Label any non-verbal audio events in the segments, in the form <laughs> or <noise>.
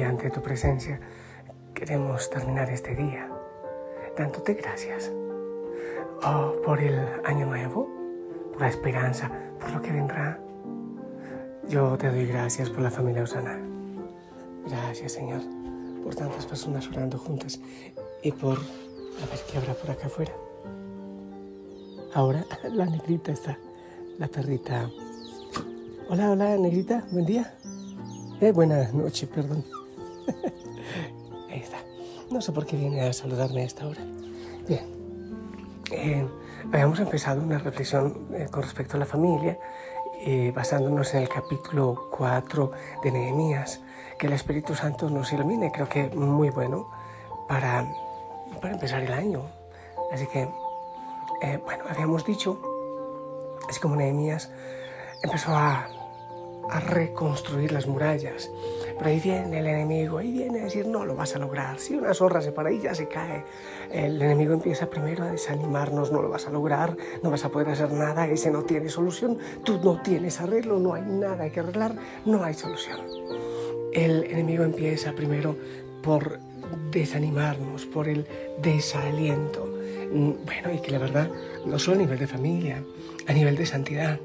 aquí ante tu presencia queremos terminar este día dándote gracias oh, por el año nuevo, por la esperanza, por lo que vendrá. Yo te doy gracias por la familia Osana. Gracias Señor por tantas personas orando juntas y por a ver qué habrá por acá afuera. Ahora <laughs> la negrita está la perrita. Hola, hola, negrita, buen día. Eh, buena noche, perdón. <laughs> Ahí está. No sé por qué viene a saludarme a esta hora. Bien. Eh, habíamos empezado una reflexión eh, con respecto a la familia, eh, basándonos en el capítulo 4 de Nehemías. Que el Espíritu Santo nos ilumine, creo que muy bueno para, para empezar el año. Así que, eh, bueno, habíamos dicho Así como Nehemías empezó a, a, reconstruir las murallas. Pero ahí viene el enemigo, ahí viene a decir, no lo vas a lograr. Si una zorra se para ahí, ya se cae. El enemigo empieza primero a desanimarnos, no lo vas a lograr, no vas a poder hacer nada, ese no tiene solución, tú no tienes arreglo, no hay nada que arreglar, no hay solución. El enemigo empieza primero por desanimarnos, por el desaliento. Bueno, y que la verdad, no solo a nivel de familia, a nivel de santidad.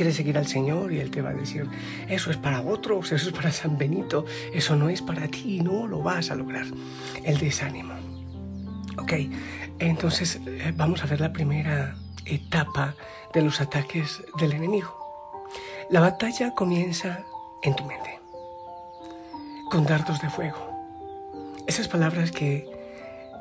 Quieres seguir al Señor y Él te va a decir, eso es para otros, eso es para San Benito, eso no es para ti, no lo vas a lograr. El desánimo. Ok, entonces vamos a ver la primera etapa de los ataques del enemigo. La batalla comienza en tu mente, con dardos de fuego. Esas palabras que,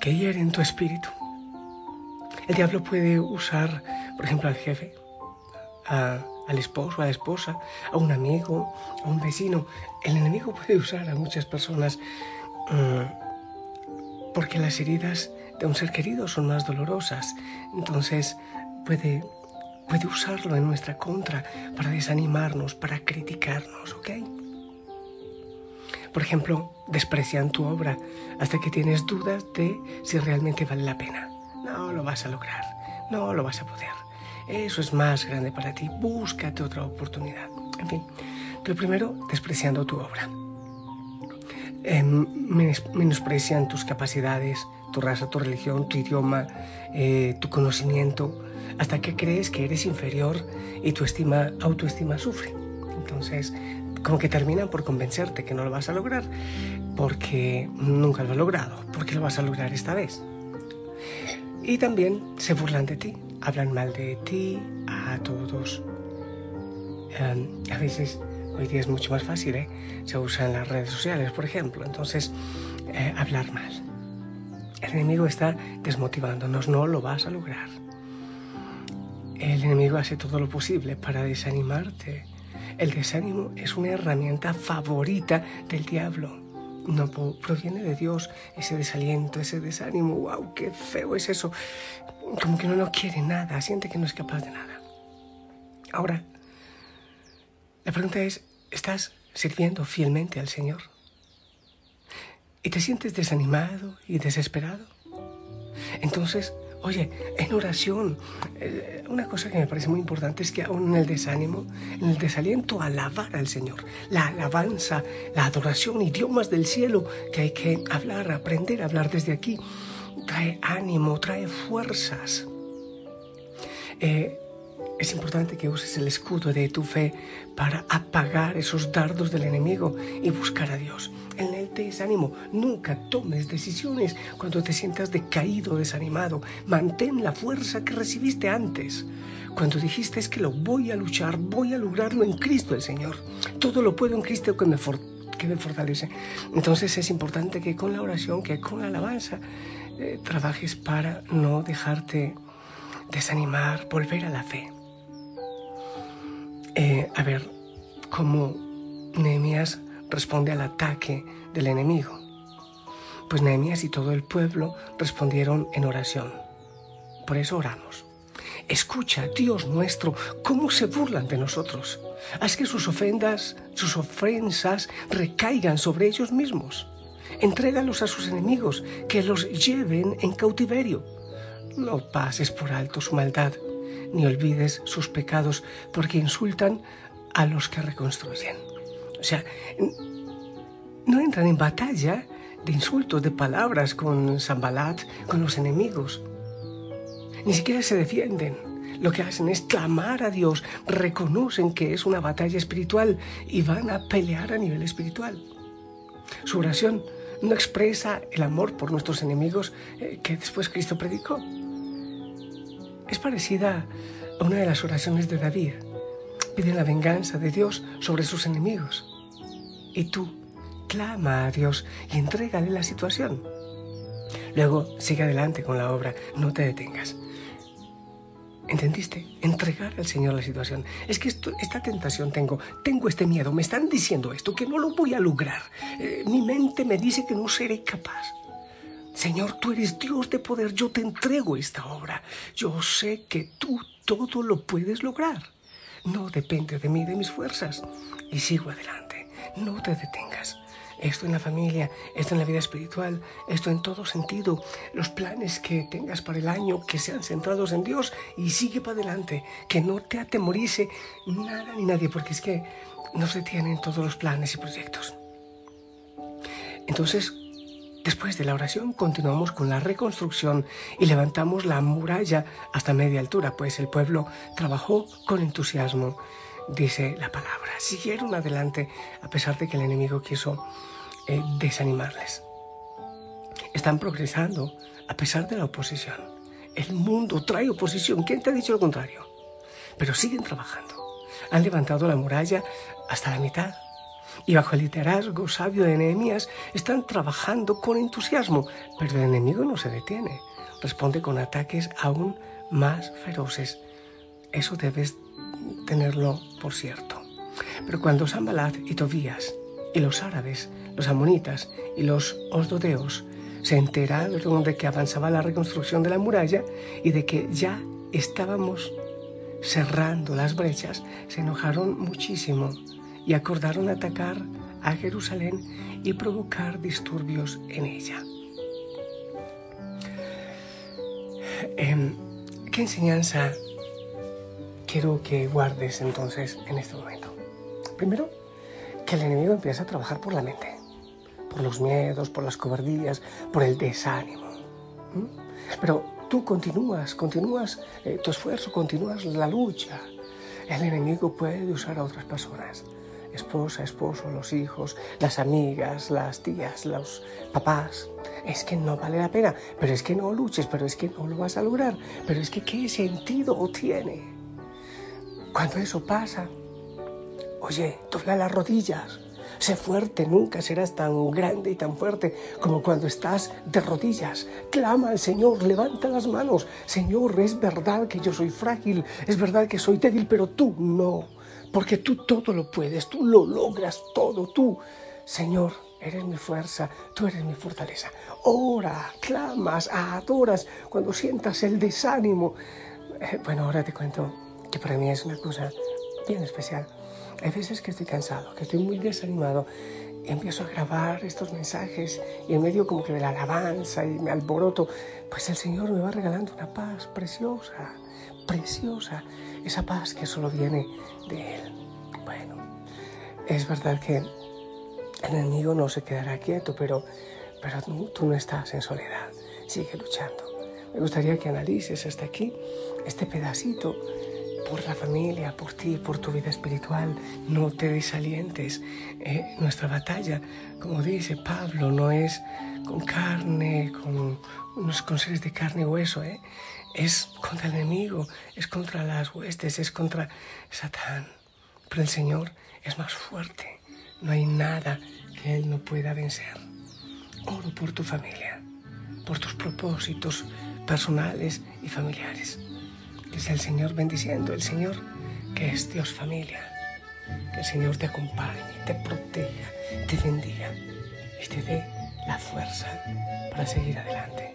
que hieren tu espíritu. El diablo puede usar, por ejemplo, al jefe, a, al esposo, a la esposa, a un amigo, a un vecino. El enemigo puede usar a muchas personas um, porque las heridas de un ser querido son más dolorosas. Entonces puede, puede usarlo en nuestra contra para desanimarnos, para criticarnos, ¿ok? Por ejemplo, desprecian tu obra hasta que tienes dudas de si realmente vale la pena. No lo vas a lograr, no lo vas a poder. Eso es más grande para ti, búscate otra oportunidad. En fin, pero primero despreciando tu obra. Eh, menosprecian tus capacidades, tu raza, tu religión, tu idioma, eh, tu conocimiento, hasta que crees que eres inferior y tu estima, autoestima sufre. Entonces, como que terminan por convencerte que no lo vas a lograr porque nunca lo has logrado, porque lo vas a lograr esta vez. Y también se burlan de ti, hablan mal de ti a todos. Um, a veces hoy día es mucho más fácil, ¿eh? se usan las redes sociales, por ejemplo, entonces eh, hablar mal. El enemigo está desmotivándonos, no lo vas a lograr. El enemigo hace todo lo posible para desanimarte. El desánimo es una herramienta favorita del diablo no proviene de Dios ese desaliento, ese desánimo, wow, qué feo es eso. Como que uno no quiere nada, siente que no es capaz de nada. Ahora, la pregunta es, ¿estás sirviendo fielmente al Señor? ¿Y te sientes desanimado y desesperado? Entonces, Oye, en oración, eh, una cosa que me parece muy importante es que aún en el desánimo, en el desaliento, alabar al Señor. La alabanza, la adoración, idiomas del cielo que hay que hablar, aprender a hablar desde aquí, trae ánimo, trae fuerzas. Eh, es importante que uses el escudo de tu fe para apagar esos dardos del enemigo y buscar a Dios. En el desánimo, nunca tomes decisiones cuando te sientas decaído, desanimado. Mantén la fuerza que recibiste antes. cuando dijiste es que lo voy a luchar, voy a lograrlo en Cristo el Señor. Todo lo puedo en Cristo que me, que me fortalece. Entonces es importante que con la oración, que con la alabanza, eh, trabajes para no dejarte desanimar, volver a la fe. Eh, a ver, cómo Nehemías responde al ataque del enemigo. Pues Nehemías y todo el pueblo respondieron en oración. Por eso oramos. Escucha, Dios nuestro, cómo se burlan de nosotros. Haz que sus ofendas, sus ofensas recaigan sobre ellos mismos. Entrégalos a sus enemigos, que los lleven en cautiverio. No pases por alto su maldad, ni olvides sus pecados, porque insultan a los que reconstruyen. O sea, no entran en batalla de insultos, de palabras con Zambalat, con los enemigos. Ni siquiera se defienden. Lo que hacen es clamar a Dios, reconocen que es una batalla espiritual y van a pelear a nivel espiritual. Su oración no expresa el amor por nuestros enemigos eh, que después Cristo predicó. Es parecida a una de las oraciones de David. Pide la venganza de Dios sobre sus enemigos. Y tú, clama a Dios y entrégale la situación. Luego sigue adelante con la obra, no te detengas. ¿Entendiste? Entregar al Señor la situación. Es que esta tentación tengo, tengo este miedo, me están diciendo esto, que no lo voy a lograr. Eh, mi mente me dice que no seré capaz. Señor, tú eres Dios de poder, yo te entrego esta obra. Yo sé que tú todo lo puedes lograr. No depende de mí, de mis fuerzas. Y sigo adelante. No te detengas esto en la familia, esto en la vida espiritual, esto en todo sentido, los planes que tengas para el año, que sean centrados en Dios y sigue para adelante, que no te atemorice nada ni nadie, porque es que no se tienen todos los planes y proyectos. Entonces, después de la oración, continuamos con la reconstrucción y levantamos la muralla hasta media altura, pues el pueblo trabajó con entusiasmo dice la palabra. Siguieron adelante a pesar de que el enemigo quiso eh, desanimarles. Están progresando a pesar de la oposición. El mundo trae oposición. ¿Quién te ha dicho lo contrario? Pero siguen trabajando. Han levantado la muralla hasta la mitad. Y bajo el liderazgo sabio de Nehemías están trabajando con entusiasmo. Pero el enemigo no se detiene. Responde con ataques aún más feroces. Eso debes tenerlo por cierto. Pero cuando Sambalat y Tobías y los árabes, los amonitas y los osdodeos se enteraron de que avanzaba la reconstrucción de la muralla y de que ya estábamos cerrando las brechas, se enojaron muchísimo y acordaron atacar a Jerusalén y provocar disturbios en ella. Em, ¿Qué enseñanza quiero que guardes entonces en este momento. Primero, que el enemigo empieza a trabajar por la mente, por los miedos, por las cobardías, por el desánimo. Pero tú continúas, continúas eh, tu esfuerzo, continúas la lucha. El enemigo puede usar a otras personas, esposa, esposo, los hijos, las amigas, las tías, los papás. Es que no vale la pena, pero es que no luches, pero es que no lo vas a lograr, pero es que qué sentido tiene. Cuando eso pasa, oye, dobla las rodillas. Sé fuerte, nunca serás tan grande y tan fuerte como cuando estás de rodillas. Clama al Señor, levanta las manos. Señor, es verdad que yo soy frágil, es verdad que soy débil, pero tú no, porque tú todo lo puedes, tú lo logras todo, tú. Señor, eres mi fuerza, tú eres mi fortaleza. Ora, clamas, adoras cuando sientas el desánimo. Eh, bueno, ahora te cuento que para mí es una cosa bien especial. Hay veces que estoy cansado, que estoy muy desanimado y empiezo a grabar estos mensajes y en medio como que de la alabanza y me alboroto, pues el Señor me va regalando una paz preciosa, preciosa, esa paz que solo viene de Él. Bueno, es verdad que el enemigo no se quedará quieto, pero, pero tú, tú no estás en soledad, sigue luchando. Me gustaría que analices hasta aquí este pedacito por la familia, por ti, por tu vida espiritual. No te desalientes. Eh, nuestra batalla, como dice Pablo, no es con carne, con, con seres de carne y hueso, ¿eh? es contra el enemigo, es contra las huestes, es contra Satán. Pero el Señor es más fuerte. No hay nada que Él no pueda vencer. Oro por tu familia, por tus propósitos personales y familiares. Que sea el Señor bendiciendo, el Señor que es Dios familia. Que el Señor te acompañe, te proteja, te bendiga y te dé la fuerza para seguir adelante.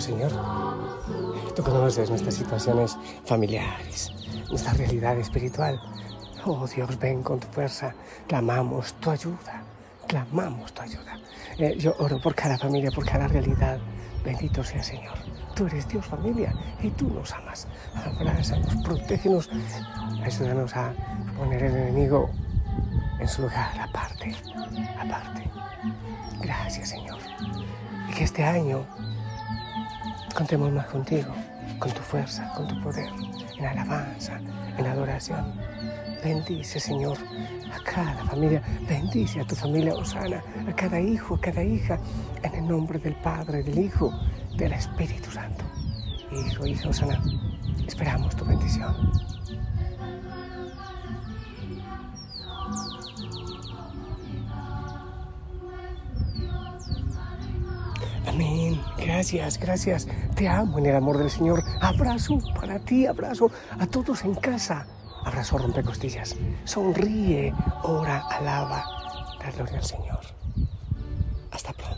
Señor. Tú conoces nuestras situaciones familiares, nuestra realidad espiritual. Oh Dios, ven con tu fuerza. Clamamos tu ayuda. Clamamos tu ayuda. Eh, yo oro por cada familia, por cada realidad. Bendito sea Señor. Tú eres Dios familia y tú nos amas. Abrázanos, protégenos. Ayúdanos a poner el enemigo en su lugar, aparte, aparte. Gracias Señor. Y que este año Contemos más contigo, con tu fuerza, con tu poder, en alabanza, en adoración. Bendice, Señor, a cada familia. Bendice a tu familia Osana, a cada hijo, a cada hija, en el nombre del Padre, del Hijo, del Espíritu Santo. Hijo, hija Osana, esperamos tu bendición. Gracias, gracias. Te amo en el amor del Señor. Abrazo para ti, abrazo a todos en casa. Abrazo rompecostillas. Sonríe, ora, alaba. La gloria al Señor. Hasta pronto.